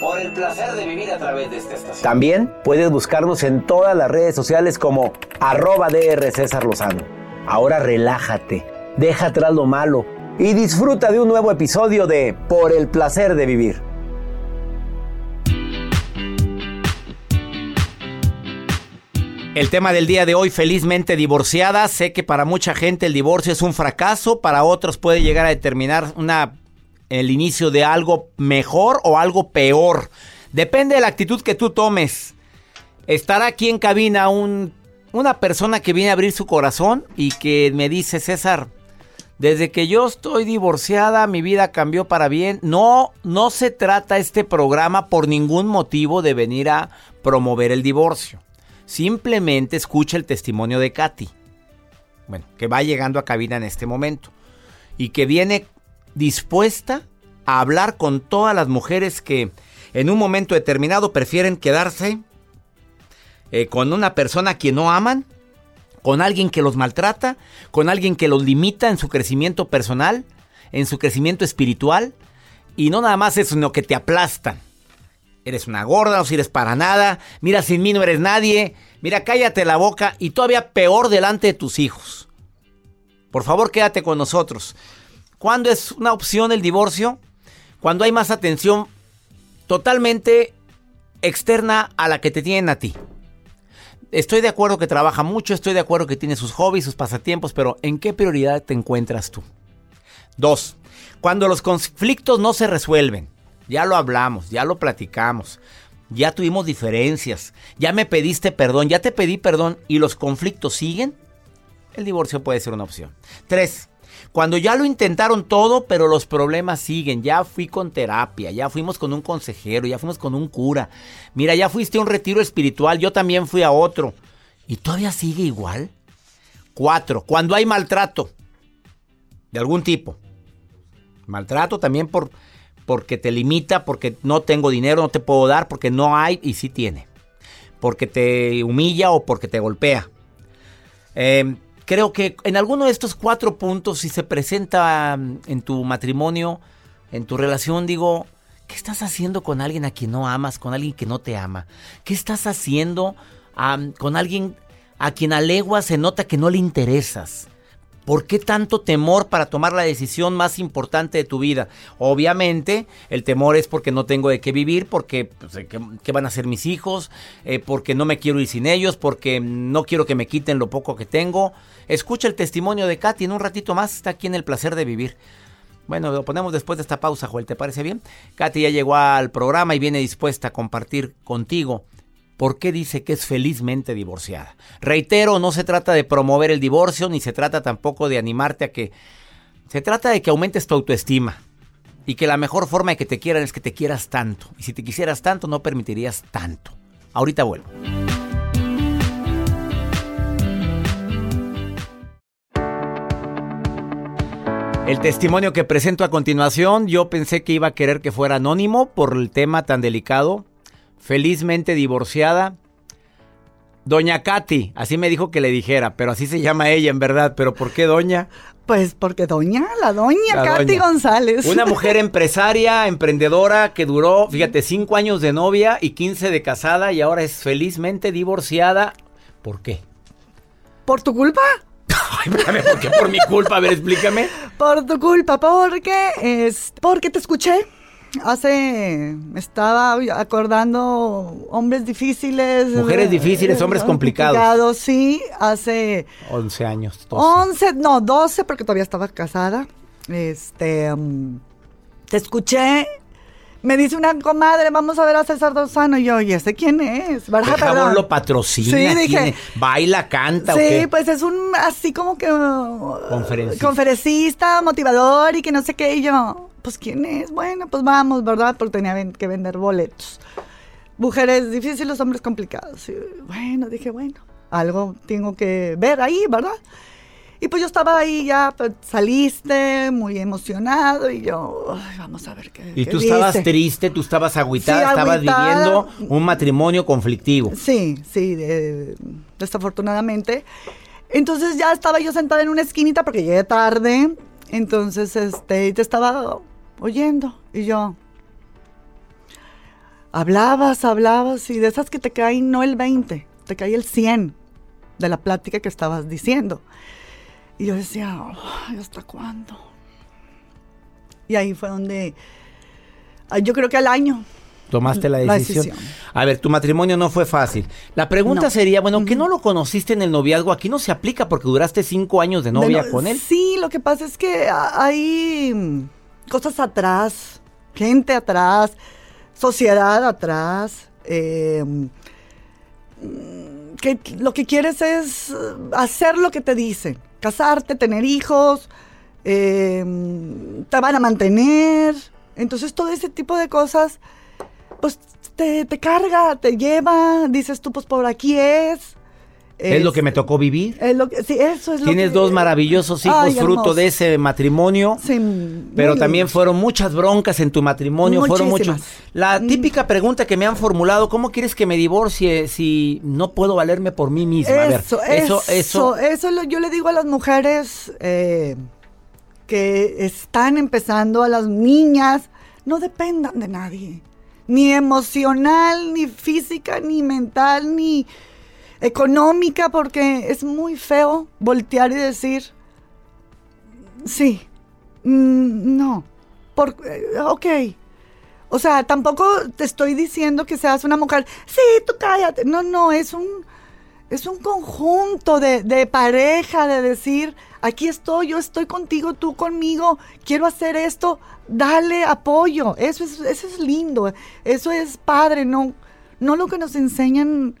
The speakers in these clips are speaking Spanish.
Por el placer de vivir a través de esta estación. También puedes buscarnos en todas las redes sociales como arroba DR César Lozano. Ahora relájate, deja atrás lo malo y disfruta de un nuevo episodio de Por el placer de vivir. El tema del día de hoy, felizmente divorciada. Sé que para mucha gente el divorcio es un fracaso, para otros puede llegar a determinar una el inicio de algo mejor o algo peor. Depende de la actitud que tú tomes. Estará aquí en cabina un, una persona que viene a abrir su corazón y que me dice, César, desde que yo estoy divorciada, mi vida cambió para bien. No, no se trata este programa por ningún motivo de venir a promover el divorcio. Simplemente escucha el testimonio de Katy. Bueno, que va llegando a cabina en este momento. Y que viene dispuesta a hablar con todas las mujeres que en un momento determinado prefieren quedarse eh, con una persona que no aman, con alguien que los maltrata, con alguien que los limita en su crecimiento personal, en su crecimiento espiritual, y no nada más eso, sino que te aplastan. Eres una gorda, no sirves para nada, mira, sin mí no eres nadie, mira, cállate la boca y todavía peor delante de tus hijos. Por favor, quédate con nosotros. ¿Cuándo es una opción el divorcio? Cuando hay más atención totalmente externa a la que te tienen a ti. Estoy de acuerdo que trabaja mucho, estoy de acuerdo que tiene sus hobbies, sus pasatiempos, pero ¿en qué prioridad te encuentras tú? Dos, cuando los conflictos no se resuelven, ya lo hablamos, ya lo platicamos, ya tuvimos diferencias, ya me pediste perdón, ya te pedí perdón y los conflictos siguen, el divorcio puede ser una opción. Tres, cuando ya lo intentaron todo, pero los problemas siguen. Ya fui con terapia, ya fuimos con un consejero, ya fuimos con un cura. Mira, ya fuiste a un retiro espiritual, yo también fui a otro. ¿Y todavía sigue igual? Cuatro, cuando hay maltrato de algún tipo. Maltrato también por, porque te limita, porque no tengo dinero, no te puedo dar, porque no hay y sí tiene. Porque te humilla o porque te golpea. Eh, creo que en alguno de estos cuatro puntos, si se presenta mm, en tu matrimonio, en tu relación, digo, ¿qué estás haciendo con alguien a quien no amas, con alguien que no te ama? ¿Qué estás haciendo con alguien a quien a se nota que no le interesas? ¿Por qué tanto temor para tomar la decisión más importante de tu vida? Obviamente, el temor es porque no tengo de qué vivir, porque pues, ¿qué, van a hacer mis hijos, eh, porque no me quiero ir sin ellos, porque no quiero que me quiten lo poco que tengo. Escucha el testimonio de Katy en un ratito más, está aquí en el placer de vivir. Bueno, lo ponemos después de esta pausa, Joel, ¿te parece bien? Katy ya llegó al programa y viene dispuesta a compartir contigo ¿Por qué dice que es felizmente divorciada? Reitero, no se trata de promover el divorcio, ni se trata tampoco de animarte a que... Se trata de que aumentes tu autoestima y que la mejor forma de que te quieran es que te quieras tanto. Y si te quisieras tanto, no permitirías tanto. Ahorita vuelvo. El testimonio que presento a continuación, yo pensé que iba a querer que fuera anónimo por el tema tan delicado felizmente divorciada. Doña Katy, así me dijo que le dijera, pero así se llama ella en verdad. ¿Pero por qué doña? Pues porque doña, la doña Katy González. Una mujer empresaria, emprendedora, que duró, fíjate, cinco años de novia y 15 de casada y ahora es felizmente divorciada. ¿Por qué? ¿Por tu culpa? Ay, ¿por qué por mi culpa? A ver, explícame. Por tu culpa, porque es porque te escuché hace, estaba acordando hombres difíciles. Mujeres difíciles, hombres complicados. Sí, hace... 11 años. 11, no, 12 porque todavía estaba casada. Este, mm, te escuché. Me dice una comadre, vamos a ver a César Dosano. Y yo, ¿y ese quién es? ¿Verdad? Por lo patrocina. Sí, dije. Baila, canta. Sí, pues es un así como que. Conferencista. Conferencista, motivador y que no sé qué. Y yo, pues ¿quién es? Bueno, pues vamos, ¿verdad? Porque tenía que vender boletos. Mujeres difíciles, hombres complicados. bueno, dije, bueno, algo tengo que ver ahí, ¿verdad? Y pues yo estaba ahí ya, pues, saliste muy emocionado y yo, vamos a ver qué. Y tú estabas triste, tú estabas agüitada, estabas viviendo un matrimonio conflictivo. Sí, sí, desafortunadamente. Entonces ya estaba yo sentada en una esquinita porque llegué tarde. Entonces, este, te estaba oyendo y yo. Hablabas, hablabas y de esas que te caen no el 20, te cae el 100 de la plática que estabas diciendo. Y yo decía, ¿hasta cuándo? Y ahí fue donde, yo creo que al año. Tomaste la decisión. A ver, tu matrimonio no fue fácil. La pregunta sería, bueno, ¿que no lo conociste en el noviazgo? Aquí no se aplica porque duraste cinco años de novia con él. Sí, lo que pasa es que hay cosas atrás, gente atrás, sociedad atrás. Eh, que lo que quieres es hacer lo que te dicen casarte, tener hijos, em, te van a mantener. Entonces todo ese tipo de cosas, pues te, carga, te lleva, dices tú, pues por aquí es. Es, lo que me tocó vivir. Es lo que, sí, eso es Tienes dos maravillosos hijos fruto de ese matrimonio. Sí, pero también fueron muchas broncas en tu matrimonio, fueron muchos. La mm. típica pregunta que me han formulado, ¿cómo quieres que me divorcie si no puedo valerme por mí misma? Eso, eso, eso, eso, yo le digo a las mujeres eh, que están empezando, a las niñas, no dependan de nadie, ni emocional, ni física, ni mental, ni económica, porque es muy feo voltear y decir, sí, mm, no, por, eh, ok. O sea, tampoco te estoy diciendo que seas una mujer, sí, tú cállate. No, no, es un, es un conjunto de, de pareja, de decir, aquí estoy, yo estoy contigo, tú conmigo, quiero hacer esto, dale apoyo. Eso es, eso es lindo, eso es padre, no, no lo que nos enseñan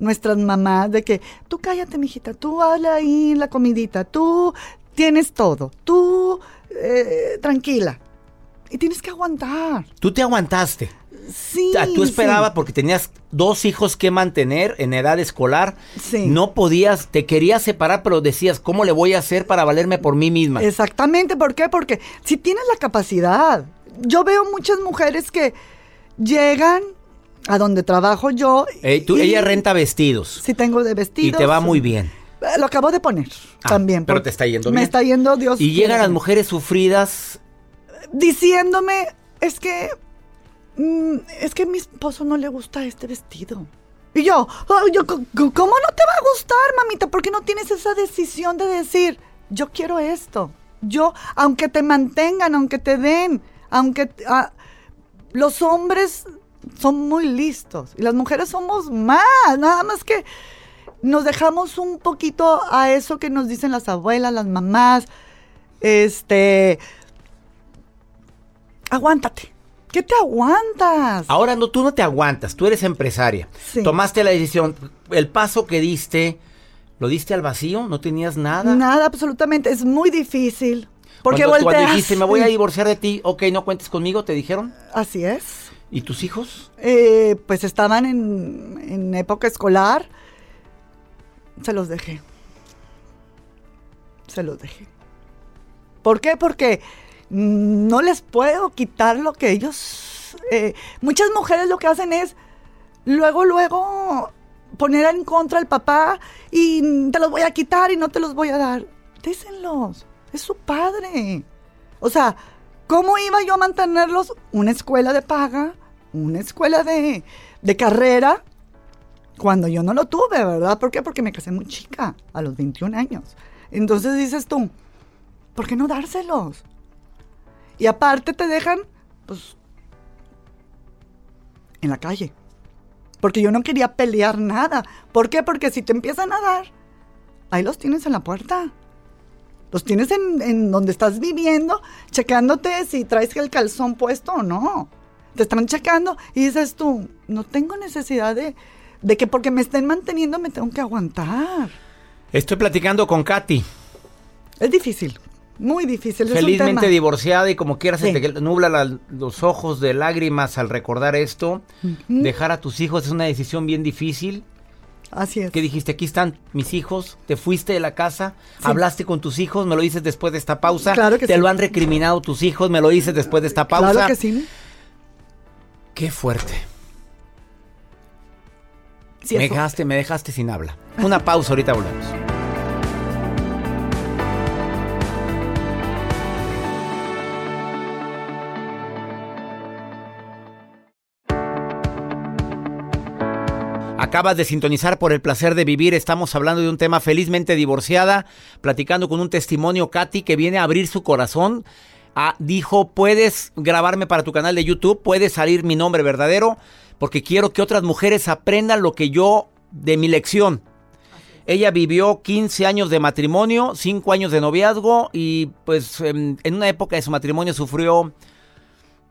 nuestras mamás de que tú cállate, mijita, tú habla ahí la comidita, tú tienes todo, tú eh, tranquila. Y tienes que aguantar. Tú te aguantaste. Sí. tú esperabas porque tenías dos hijos que mantener en edad escolar. Sí. No podías, te querías separar, pero decías, ¿cómo le voy a hacer para valerme por mí misma? Exactamente, ¿por qué? Porque si tienes la capacidad. Yo veo muchas mujeres que llegan a donde trabajo yo. tú, ella renta vestidos. Sí, tengo de vestidos. Y te va muy bien. Eh, lo acabo de poner ah, también. Pero te está yendo bien. Me está yendo Dios. Y llegan las mujeres sufridas. Diciéndome, es que. Mm, es que a mi esposo no le gusta este vestido. Y yo, yo, ¿cómo no te va a gustar, mamita? ¿Por qué no tienes esa decisión de decir, yo quiero esto? Yo, aunque te mantengan, aunque te den, aunque ah, los hombres son muy listos y las mujeres somos más, nada más que nos dejamos un poquito a eso que nos dicen las abuelas, las mamás, este, aguántate. ¿Qué te aguantas? Ahora no, tú no te aguantas, tú eres empresaria. Tomaste la decisión, el paso que diste, ¿lo diste al vacío? ¿No tenías nada? Nada, absolutamente, es muy difícil. Porque cuando, cuando dijiste, me voy a divorciar de ti, ok, no cuentes conmigo, ¿te dijeron? Así es. ¿Y tus hijos? Eh, pues estaban en, época escolar. Se los dejé. Se los dejé. ¿Por qué? Porque no les puedo quitar lo que ellos... Eh, muchas mujeres lo que hacen es luego, luego poner en contra al papá y te los voy a quitar y no te los voy a dar. Désenlos. Es su padre. O sea, ¿cómo iba yo a mantenerlos? Una escuela de paga, una escuela de, carrera cuando yo no lo tuve, ¿verdad? ¿Por qué? Porque me casé muy chica, a los 21 años. Entonces dices tú, ¿por qué no dárselos? Y aparte te dejan, pues, en la calle. Porque yo no quería pelear nada. ¿Por qué? Porque si te empiezan a dar, ahí los tienes en la puerta. Los tienes en, en donde estás viviendo, checándote si traes el calzón puesto o no te están checando y dices tú, no tengo necesidad de, de que porque me estén manteniendo me tengo que aguantar. Estoy platicando con Katy. Es difícil, muy difícil. Felizmente divorciada y como quieras se te nubla los ojos de lágrimas al recordar esto. Dejar a tus hijos es una decisión bien difícil. Así es. ¿Qué dijiste? Aquí están mis hijos, te fuiste de la casa, hablaste con tus hijos, me lo dices después de esta pausa. Claro que te sí. lo han recriminado tus hijos, me lo dices después de esta pausa. Claro que sí. Qué fuerte. Sí, me dejaste, me dejaste sin habla. Una pausa, ahorita volvemos. Acabas de sintonizar por el placer de vivir. Estamos hablando de un tema felizmente divorciada, platicando con un testimonio, Katy, que viene a abrir su corazón. Ah, dijo, puedes grabarme para tu canal de YouTube, puede salir mi nombre verdadero, porque quiero que otras mujeres aprendan lo que yo de mi lección. Ella vivió 15 años de matrimonio, 5 años de noviazgo y pues en, en una época de su matrimonio sufrió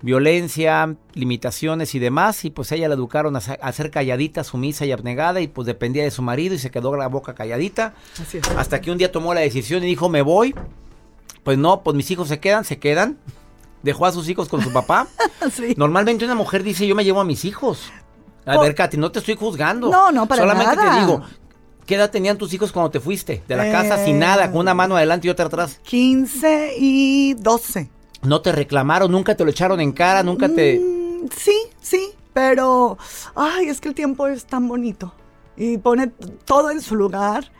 violencia, limitaciones y demás, y pues ella la educaron a, ser- a ser calladita, sumisa y abnegada, y pues dependía de su marido y se quedó la boca calladita, Así es. hasta que un día tomó la decisión y dijo, me voy, pues no, pues mis hijos se quedan, se quedan, dejó a sus hijos con su papá. Sí. Normalmente una mujer dice, yo me llevo a mis hijos. A Por- ver, Katy, no te estoy juzgando. No, no, para Solamente nada. te digo, ¿qué edad tenían tus hijos cuando te fuiste de la casa Eh. sin nada, con una mano adelante y otra atrás? 15 y 12. No te reclamaron, nunca te lo echaron en cara, nunca te... Mm, sí, sí, pero ay, es que el tiempo es tan bonito y pone todo en su lugar.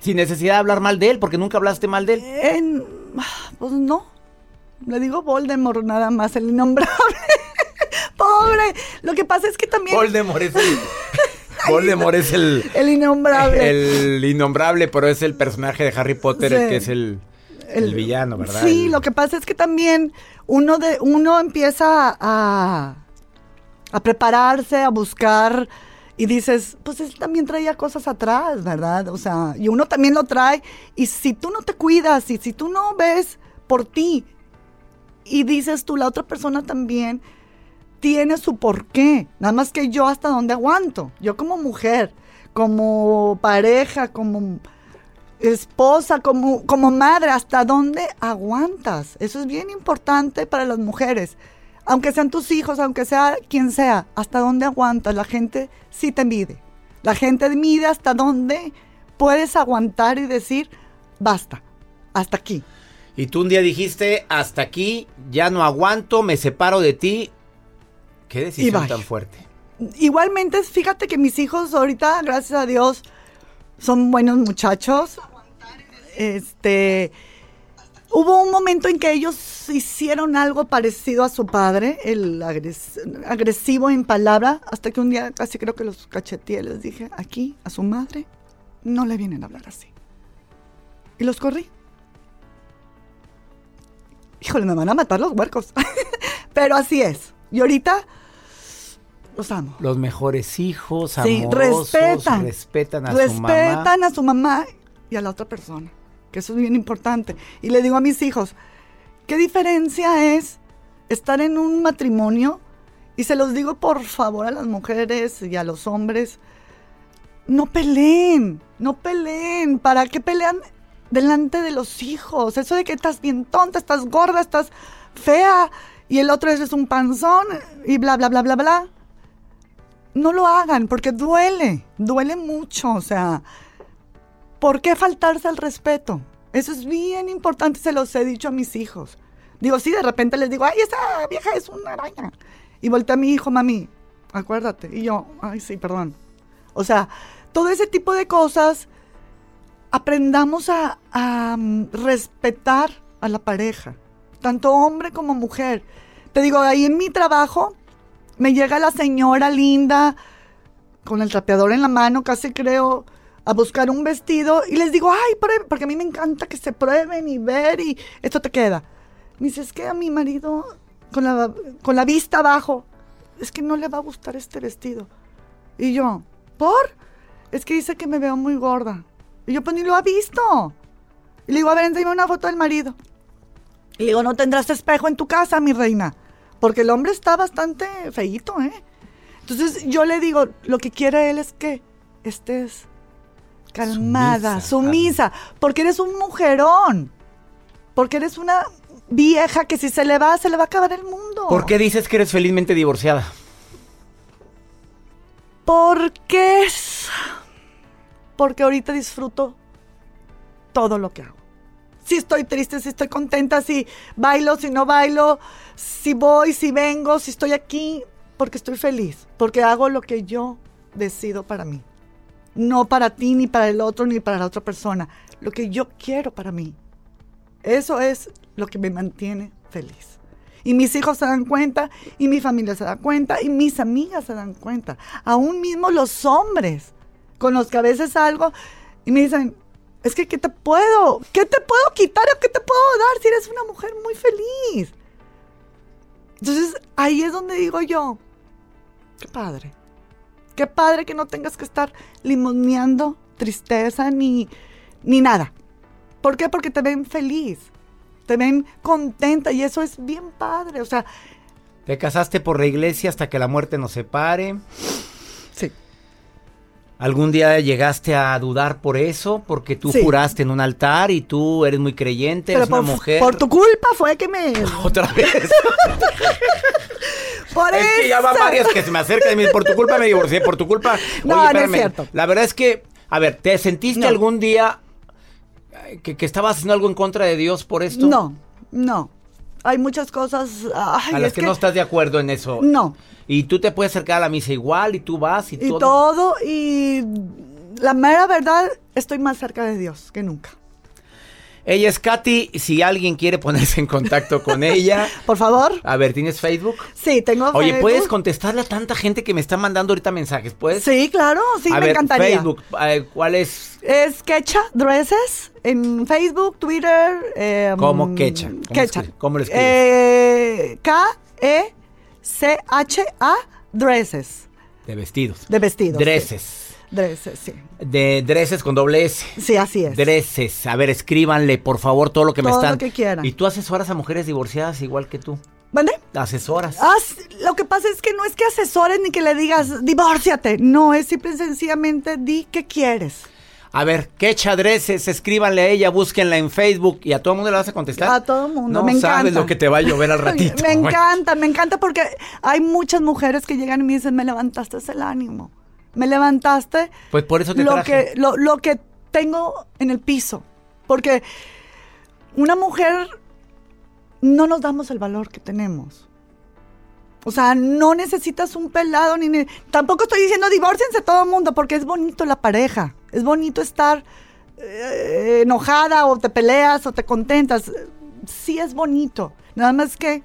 Sin necesidad de hablar mal de él, porque nunca hablaste mal de él. En, pues no, le digo Voldemort nada más, el innombrable. Pobre, lo que pasa es que también Voldemort es el... Voldemort es el... el innombrable. El innombrable, pero es el personaje de Harry Potter, el que es el, el villano, ¿verdad? Sí, El- lo que pasa es que también uno de uno empieza a, a prepararse, a buscar y dices, pues él también traía cosas atrás, ¿verdad? O sea, y uno también lo trae y si tú no te cuidas y si tú no ves por ti y dices tú, la otra persona también tiene su porqué, nada más que yo hasta dónde aguanto, yo como mujer, como pareja, como esposa, como, como madre, ¿hasta dónde aguantas? Eso es bien importante para las mujeres. Aunque sean tus hijos, aunque sea quien sea, ¿hasta dónde aguantas? La gente sí te mide. La gente mide hasta dónde puedes aguantar y decir, basta, hasta aquí. Y tú un día dijiste, hasta aquí, ya no aguanto, me separo de ti. Qué decisión tan fuerte. Igualmente, fíjate que mis hijos ahorita, gracias a Dios, son buenos muchachos. Este, hubo un momento en que ellos hicieron algo parecido a su padre, el agres- agresivo en palabra, hasta que un día casi creo que los cacheteé, les dije, aquí a su madre no le vienen a hablar así. Y los corrí. Híjole, me van a matar los huercos. Pero así es. Y ahorita los amo. Los mejores hijos, Sí, amorosos, respetan. respetan a su mamá. respetan a su mamá y a la otra persona, que eso es bien importante. Y le digo a mis hijos, ¿qué diferencia es estar en un matrimonio? Y se los digo por favor a las mujeres y a los hombres, no peleen, no peleen. ¿Para qué pelean delante de los hijos? Eso de que estás bien tonta, estás gorda, estás fea y el otro es un panzón y bla, bla, bla, bla, bla no lo hagan porque duele, duele mucho, o sea, ¿por qué faltarse al respeto? Eso es bien importante, se los he dicho a mis hijos. Digo, sí, de repente les digo, ay, esa vieja es una araña. Y volteé a mi hijo, mami, acuérdate. Y yo, ay, sí, perdón. O sea, todo ese tipo de cosas, aprendamos a, a, mm, respetar a la pareja, tanto hombre como mujer. Te digo, ahí en mi trabajo, me llega la señora linda con el trapeador en la mano, casi creo, a buscar un vestido y les digo, ay, pruebe", porque a mí me encanta que se prueben y ver y esto te queda. Me dice, es que a mi marido, con la, con la vista abajo, es que no le va a gustar este vestido. Y yo, ¿por? Es que dice que me veo muy gorda. Y yo, pues ni lo ha visto. Y le digo, a ver, enséñame una foto del marido. Y le digo, no tendrás espejo en tu casa, mi reina. Porque el hombre está bastante feíto, ¿eh? Entonces yo le digo, lo que quiere él es que estés calmada, Sumisa, sumisa, porque eres un mujerón. Porque eres una vieja que si se le va, se le va a acabar el mundo. ¿Por qué dices que eres felizmente divorciada? Porque es... porque ahorita disfruto todo lo que hago. Si estoy triste, si estoy contenta, si bailo, si no bailo, si voy, si vengo, si estoy aquí, porque estoy feliz, porque hago lo que yo decido para mí. No para ti, ni para el otro, ni para la otra persona. Lo que yo quiero para mí. Eso es lo que me mantiene feliz. Y mis hijos se dan cuenta, y mi familia se da cuenta, y mis amigas se dan cuenta. Aún mismo los hombres con los que a veces salgo y me dicen, es que ¿qué te puedo? ¿Qué te puedo quitar o qué te puedo dar si eres una mujer muy feliz? Entonces ahí es donde digo yo, qué padre. Qué padre que no tengas que estar limoneando tristeza ni, ni nada. ¿Por qué? Porque te ven feliz, te ven contenta y eso es bien padre. O sea, te casaste por la iglesia hasta que la muerte nos separe. Sí. ¿Algún día llegaste a dudar por eso? Porque tú juraste en un altar y tú eres muy creyente, eres una mujer. Por tu culpa fue que me. Otra vez. por es que ya va varias que se me acercan y me dicen, por tu culpa me divorcié, por tu culpa. No, no es cierto. La verdad es que, a ver, ¿te sentiste algún día que, que estabas haciendo algo en contra de Dios por esto? No, no hay muchas cosas. a las que, no estás de acuerdo en eso. No. Y tú te puedes acercar a la misa igual y tú vas y, y todo. Y la mera verdad, estoy más cerca de Dios que nunca. Ella es Katy. Si alguien quiere ponerse en contacto con ella. Por favor. A ver, ¿tienes Facebook? Sí, tengo Facebook. Oye, ¿puedes contestarle a tanta gente que me está mandando ahorita mensajes? ¿Puedes? Sí, claro. Sí, me encantaría. Facebook. ¿Cuál es? Es Kecha Dresses. En Facebook, Twitter. Eh, ¿Cómo Kecha? Kecha. ¿Cómo lo escribes? Eh, K-E-C-H-A Dresses. De vestidos. De vestidos. Dresses. Dresses, sí. De dresses con doble S. Sí, así es. Dresses. A ver, escríbanle, por favor, todo lo que me están. Todo lo que quieran. ¿Y tú asesoras a mujeres divorciadas igual que tú? ¿Vale? Asesoras. Ah, lo que pasa es que no es que asesores ni que le digas, divórciate. No, es simple y sencillamente di qué quieres. A ver, ¿qué chadreces? Escríbanle a ella, búsquenla en Facebook y a todo el mundo le vas a contestar. A todo el mundo, no me sabes lo que te va a llover al ratito. me encanta, me encanta porque hay muchas mujeres que llegan y me dicen, me levantaste el ánimo me levantaste. Pues por eso te lo traje. Que, lo, que tengo en el piso. Porque una mujer no nos damos el valor que tenemos. O sea, no necesitas un pelado ni, tampoco estoy diciendo divórciense todo el mundo porque es bonito la pareja, es bonito estar eh, enojada o te peleas o te contentas. Sí es bonito. Nada más que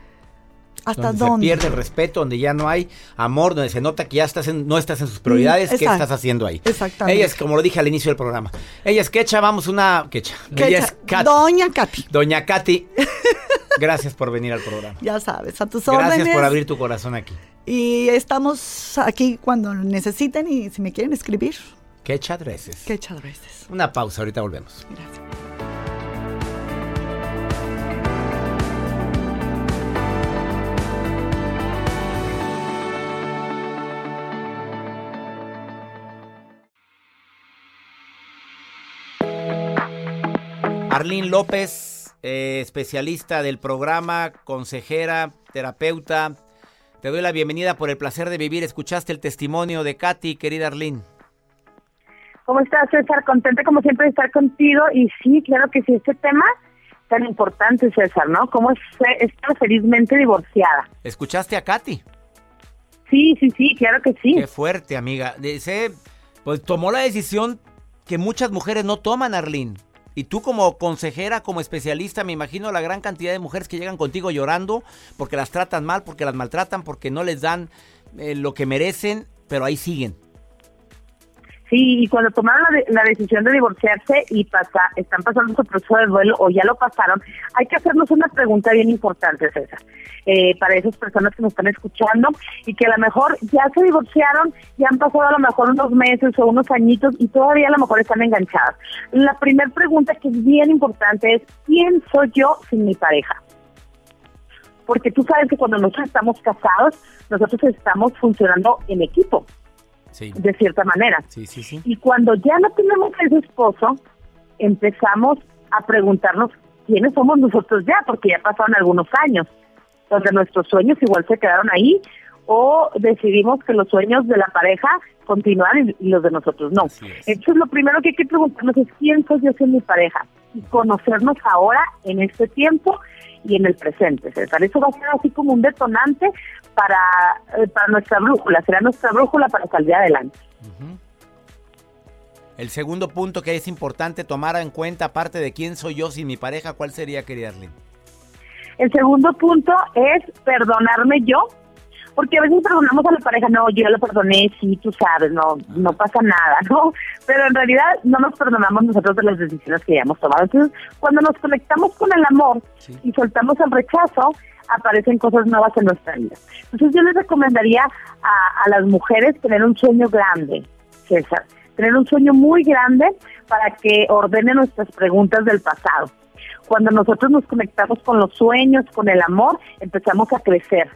¿Hasta donde dónde? Se pierde el respeto, donde ya no hay amor, donde se nota que ya estás no estás en sus prioridades. ¿Qué estás haciendo ahí? Exactamente. Ella es, como lo dije al inicio del programa, ella es Quecha, vamos una... Quecha. Ella es Doña Katy. Doña Katy. Gracias por venir al programa. Ya sabes, a tus órdenes. Gracias por abrir tu corazón aquí. Y estamos aquí cuando necesiten y si me quieren escribir. Quecha Dresses. Quecha Dresses. Una pausa, ahorita volvemos. Gracias. Arlene López, eh, especialista del programa, consejera, terapeuta. Te doy la bienvenida por el placer de vivir. Escuchaste el testimonio de Katy, querida Arlene. ¿Cómo estás, César? Contenta como siempre de estar contigo. Y sí, claro que sí, este tema tan importante, César, ¿no? ¿Cómo es estar felizmente divorciada? ¿Escuchaste a Katy? Sí, sí, sí, claro que sí. Qué fuerte, amiga. Dice, pues tomó la decisión que muchas mujeres no toman, Arlene. Y tú como consejera, como especialista, me imagino la gran cantidad de mujeres que llegan contigo llorando porque las tratan mal, porque las maltratan, porque no les dan eh, lo que merecen, pero ahí siguen. Sí, y cuando tomaron la, decisión de divorciarse y pasa, están pasando su proceso de duelo o ya lo pasaron, hay que hacernos una pregunta bien importante, César, eh, para esas personas que nos están escuchando y que a lo mejor ya se divorciaron, ya han pasado a lo mejor unos meses o unos añitos y todavía a lo mejor están enganchadas. La primera pregunta que es bien importante es, ¿quién soy yo sin mi pareja? Porque tú sabes que cuando nosotros estamos casados, nosotros estamos funcionando en equipo de cierta manera. y cuando ya no tenemos ese esposo, empezamos a preguntarnos quiénes somos nosotros ya, porque ya pasaron algunos años, donde nuestros sueños igual se quedaron ahí, o decidimos que los sueños de la pareja continúan y, los de nosotros no. Entonces lo primero que hay que preguntarnos es quién soy yo sin mi pareja y conocernos ahora en este tiempo y en el presente, César. Eso va a ser así como un detonante para, eh, para nuestra brújula, será nuestra brújula para salir adelante. El segundo punto que es importante tomar en cuenta, aparte de quién soy yo sin mi pareja, ¿cuál sería, querida Arlene? El segundo punto es perdonarme yo porque a veces perdonamos a la pareja, no, yo ya lo perdoné, sí, tú sabes, no, no pasa nada, ¿no? Pero en realidad no nos perdonamos nosotros de las decisiones que ya hemos tomado. Entonces, cuando nos conectamos con el amor y soltamos el rechazo, aparecen cosas nuevas en nuestra vida. Entonces yo les recomendaría a, a las mujeres tener un sueño grande, César, tener un sueño muy grande para que ordene nuestras preguntas del pasado. Cuando nosotros nos conectamos con los sueños, con el amor, empezamos a crecer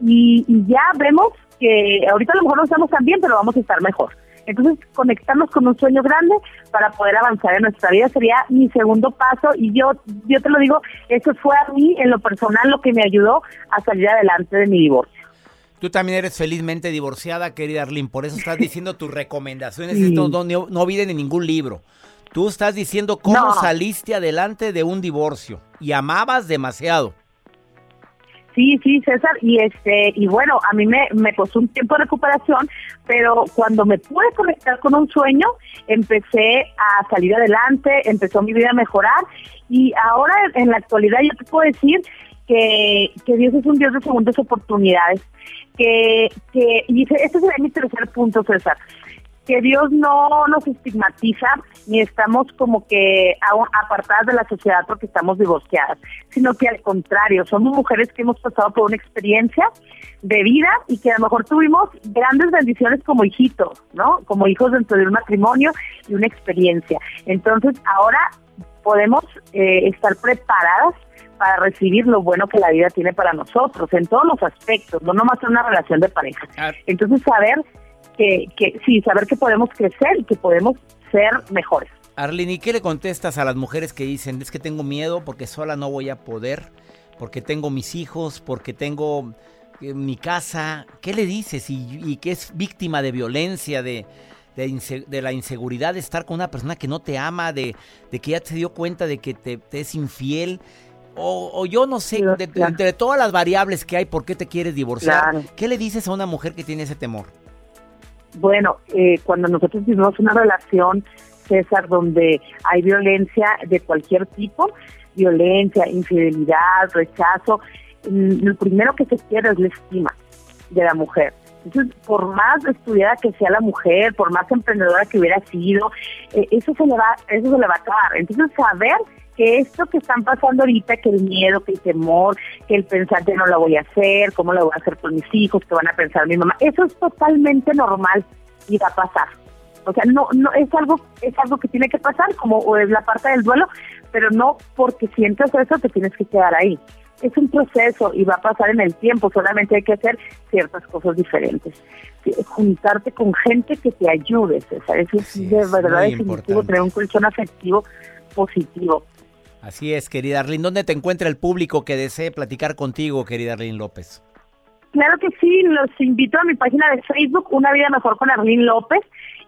y, ya vemos que ahorita a lo mejor no estamos tan bien, pero vamos a estar mejor. Entonces, conectarnos con un sueño grande para poder avanzar en nuestra vida sería mi segundo paso y yo yo te lo digo, eso fue a mí en lo personal lo que me ayudó a salir adelante de mi divorcio. Tú también eres felizmente divorciada, querida Arlene, por eso estás diciendo tus recomendaciones, esto no, no, vienen en ningún libro. Tú estás diciendo cómo saliste adelante de un divorcio y amabas demasiado. Sí, sí, César, y este, y bueno, a mí me, me costó un tiempo de recuperación, pero cuando me pude conectar con un sueño, empecé a salir adelante, empezó mi vida a mejorar, y ahora en la actualidad yo te puedo decir que, que Dios es un Dios de segundas oportunidades, que, que, y este sería mi tercer punto, César, que Dios no nos estigmatiza ni estamos como que apartadas de la sociedad porque estamos divorciadas, sino que al contrario, somos mujeres que hemos pasado por una experiencia de vida y que a lo mejor tuvimos grandes bendiciones como hijitos, ¿no? Como hijos dentro de un matrimonio y una experiencia. Entonces ahora podemos eh, estar preparadas para recibir lo bueno que la vida tiene para nosotros en todos los aspectos, no nomás en una relación de pareja. Entonces saber que, que sí, saber que podemos crecer y que podemos ser mejores. Arlene, ¿y qué le contestas a las mujeres que dicen, es que tengo miedo porque sola no voy a poder, porque tengo mis hijos, porque tengo eh, mi casa? ¿Qué le dices? Y, que es víctima de violencia, de, de, la inseguridad de estar con una persona que no te ama, de, de que ya se dio cuenta de que te, es infiel. O, yo no sé, entre todas las variables que hay, ¿por qué te quieres divorciar? ¿Qué le dices a una mujer que tiene ese temor? Bueno, eh, cuando nosotros vivimos una relación, César, donde hay violencia de cualquier tipo, violencia, infidelidad, rechazo, mm, lo primero que se pierde es la estima de la mujer. Entonces, por más estudiada que sea la mujer, por más emprendedora que hubiera sido, eh, eso se le va, eso se le va a acabar. Entonces, saber que esto que están pasando ahorita, que el miedo, que el temor, que el pensar que no lo voy a hacer, cómo lo voy a hacer con mis hijos, que van a pensar mi mamá, eso es totalmente normal y va a pasar. O sea, no, no es algo, es algo que tiene que pasar, como es la parte del duelo, pero no porque sientes eso te tienes que quedar ahí. Es un proceso y va a pasar en el tiempo, solamente hay que hacer ciertas cosas diferentes. Juntarte con gente que te ayude, César. Eso es de verdad definitivo, tener un colchón afectivo positivo. Así es, querida Arlene. ¿Dónde te encuentra el público que desee platicar contigo, querida Arlene López? Claro que sí, los invito a mi página de Facebook, Una Vida Mejor con Arlene López,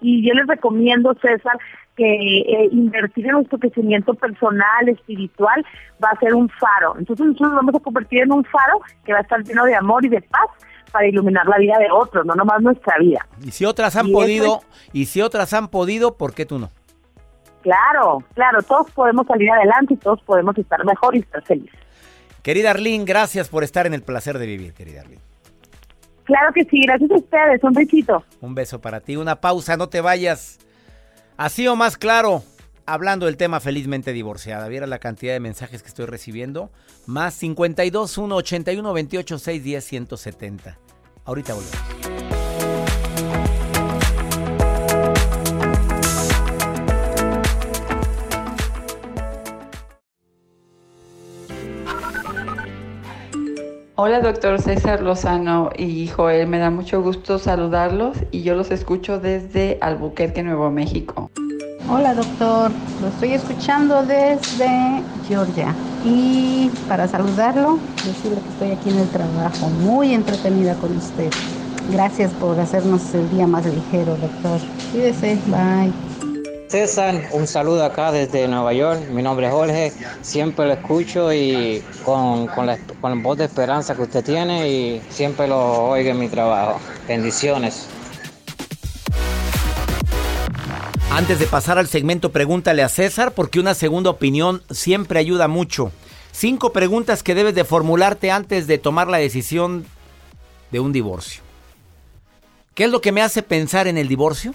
y yo les recomiendo, César, que eh, invertir en nuestro crecimiento personal, espiritual, va a ser un faro. Entonces nosotros nos vamos a convertir en un faro que va a estar lleno de amor y de paz para iluminar la vida de otros, no nomás nuestra vida. Y si otras han podido, y si otras han podido, ¿por qué tú no? Claro, claro, todos podemos salir adelante y todos podemos estar mejor y estar felices. Querida Arlene, gracias por estar en el placer de vivir, querida Arlene. Claro que sí, gracias a ustedes, un besito. Un beso para ti, una pausa, no te vayas. Así o más claro, hablando del tema felizmente divorciada. Viera la cantidad de mensajes que estoy recibiendo. Más 52 1 81 28 6 10 170. Ahorita volvemos. Hola, doctor César Lozano y Joel. Me da mucho gusto saludarlos y yo los escucho desde Albuquerque, Nuevo México. Hola, doctor. Lo estoy escuchando desde Georgia. y para saludarlo, decirle que estoy aquí en el trabajo, muy entretenida con usted. Gracias por hacernos el día más ligero, doctor. Cuídese, bye. César, un saludo acá desde Nueva York. Mi nombre es Jorge. Siempre lo escucho y con, con, la, con voz de esperanza que usted tiene y siempre lo oigo en mi trabajo. Bendiciones. Antes de pasar al segmento Pregúntale a César, porque una segunda opinión siempre ayuda mucho. Cinco preguntas que debes de formularte antes de tomar la decisión de un divorcio. ¿Qué es lo que me hace pensar en el divorcio?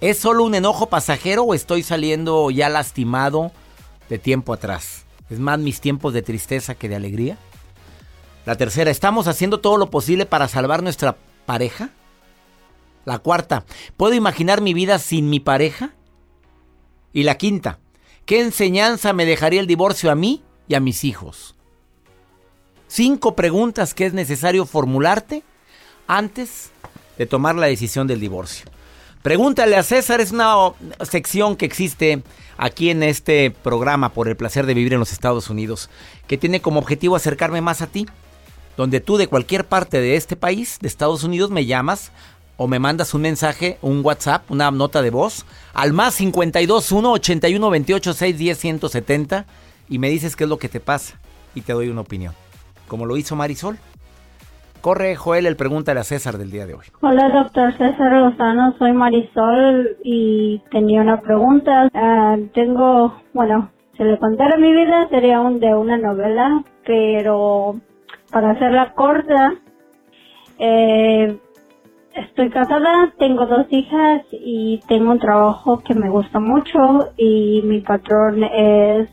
¿Es solo un enojo pasajero o estoy saliendo ya lastimado de tiempo atrás? ¿Es más mis tiempos de tristeza que de alegría? La tercera, ¿estamos haciendo todo lo posible para salvar nuestra pareja? La cuarta, ¿puedo imaginar mi vida sin mi pareja? Y la quinta, ¿qué enseñanza me dejaría el divorcio a mí y a mis hijos? Cinco preguntas que es necesario formularte antes de tomar la decisión del divorcio. Pregúntale a César, es una sección que existe aquí en este programa por el placer de vivir en los Estados Unidos, que tiene como objetivo acercarme más a ti, donde tú de cualquier parte de este país, de Estados Unidos, me llamas o me mandas un mensaje, un WhatsApp, una nota de voz al más 521 81 28 610 170 y me dices qué es lo que te pasa y te doy una opinión. Como lo hizo Marisol. Corre, Joel, el pregúntale a César del día de hoy. Hola, doctor César Lozano, soy Marisol y tenía una pregunta. Ah, tengo, bueno, si le contara mi vida sería un de una novela, pero para hacerla corta, eh, estoy casada, tengo dos hijas y tengo un trabajo que me gusta mucho y mi patrón es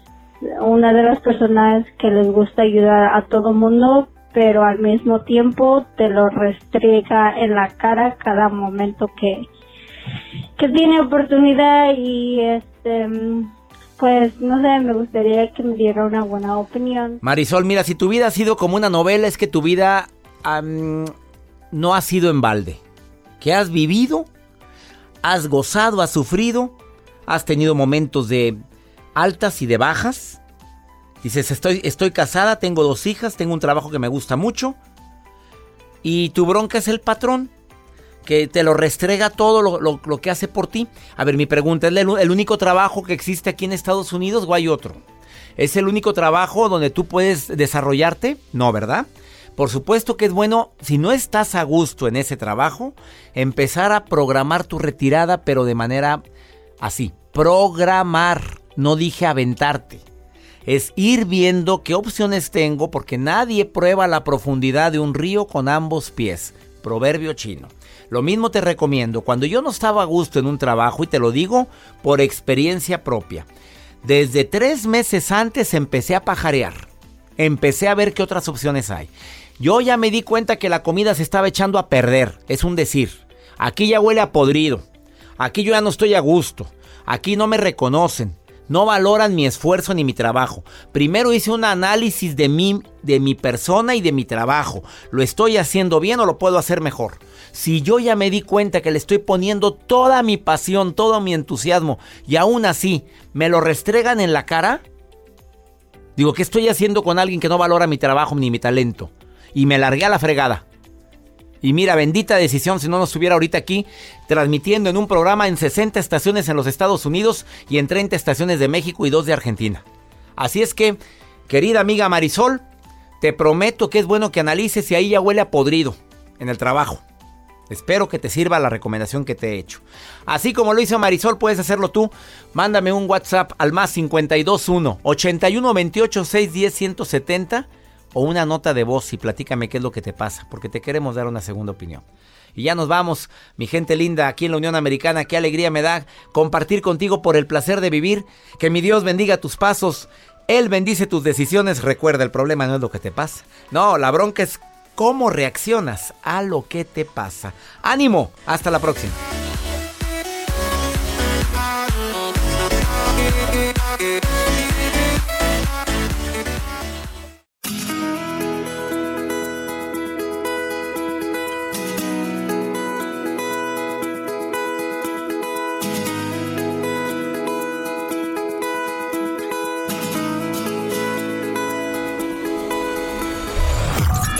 una de las personas que les gusta ayudar a todo mundo, pero al mismo tiempo te lo restriega en la cara cada momento que, que tiene oportunidad y este pues no sé, me gustaría que me diera una buena opinión. Marisol, mira, si tu vida ha sido como una novela, es que tu vida no ha sido en balde. Que has vivido, has gozado, has sufrido, has tenido momentos de altas y de bajas, Dices, estoy, estoy casada, tengo dos hijas, tengo un trabajo que me gusta mucho. Y tu bronca es el patrón, que te lo restrega todo lo, que hace por ti. A ver, mi pregunta, ¿es el, el, único trabajo que existe aquí en Estados Unidos o hay otro? ¿Es el único trabajo donde tú puedes desarrollarte? No, ¿verdad? Por supuesto que es bueno, si no estás a gusto en ese trabajo, empezar a programar tu retirada, pero de manera así. Programar, no dije aventarte es ir viendo qué opciones tengo porque nadie prueba la profundidad de un río con ambos pies. Proverbio chino. Lo mismo te recomiendo cuando yo no estaba a gusto en un trabajo y te lo digo por experiencia propia. Desde tres meses antes empecé a pajarear. Empecé a ver qué otras opciones hay. Yo ya me di cuenta que la comida se estaba echando a perder. Es un decir. Aquí ya huele a podrido. Aquí yo ya no estoy a gusto. Aquí no me reconocen no valoran mi esfuerzo ni mi trabajo. Primero hice un análisis de mí, de mi persona y de mi trabajo. ¿Lo estoy haciendo bien o lo puedo hacer mejor? Si yo ya me di cuenta que le estoy poniendo toda mi pasión, todo mi entusiasmo y aún así me lo restregan en la cara, digo, ¿qué estoy haciendo con alguien que no valora mi trabajo ni mi talento? Y me largué a la fregada. Y mira, bendita decisión si no nos estuviera ahorita aquí transmitiendo en un programa en 60 estaciones en los Estados Unidos y en 30 estaciones de México y dos de Argentina. Así es que, querida amiga Marisol, te prometo que es bueno que analices si ahí ya huele a podrido en el trabajo. Espero que te sirva la recomendación que te he hecho. Así como lo hizo Marisol, puedes hacerlo tú. Mándame un WhatsApp al más 521 81 28 610 170 o una nota de voz y platícame qué es lo que te pasa, porque te queremos dar una segunda opinión. Y ya nos vamos, mi gente linda, aquí en la Unión Americana, qué alegría me da compartir contigo por el placer de vivir, que mi Dios bendiga tus pasos, Él bendice tus decisiones, recuerda, el problema no es lo que te pasa, no, la bronca es cómo reaccionas a lo que te pasa. Ánimo, hasta la próxima.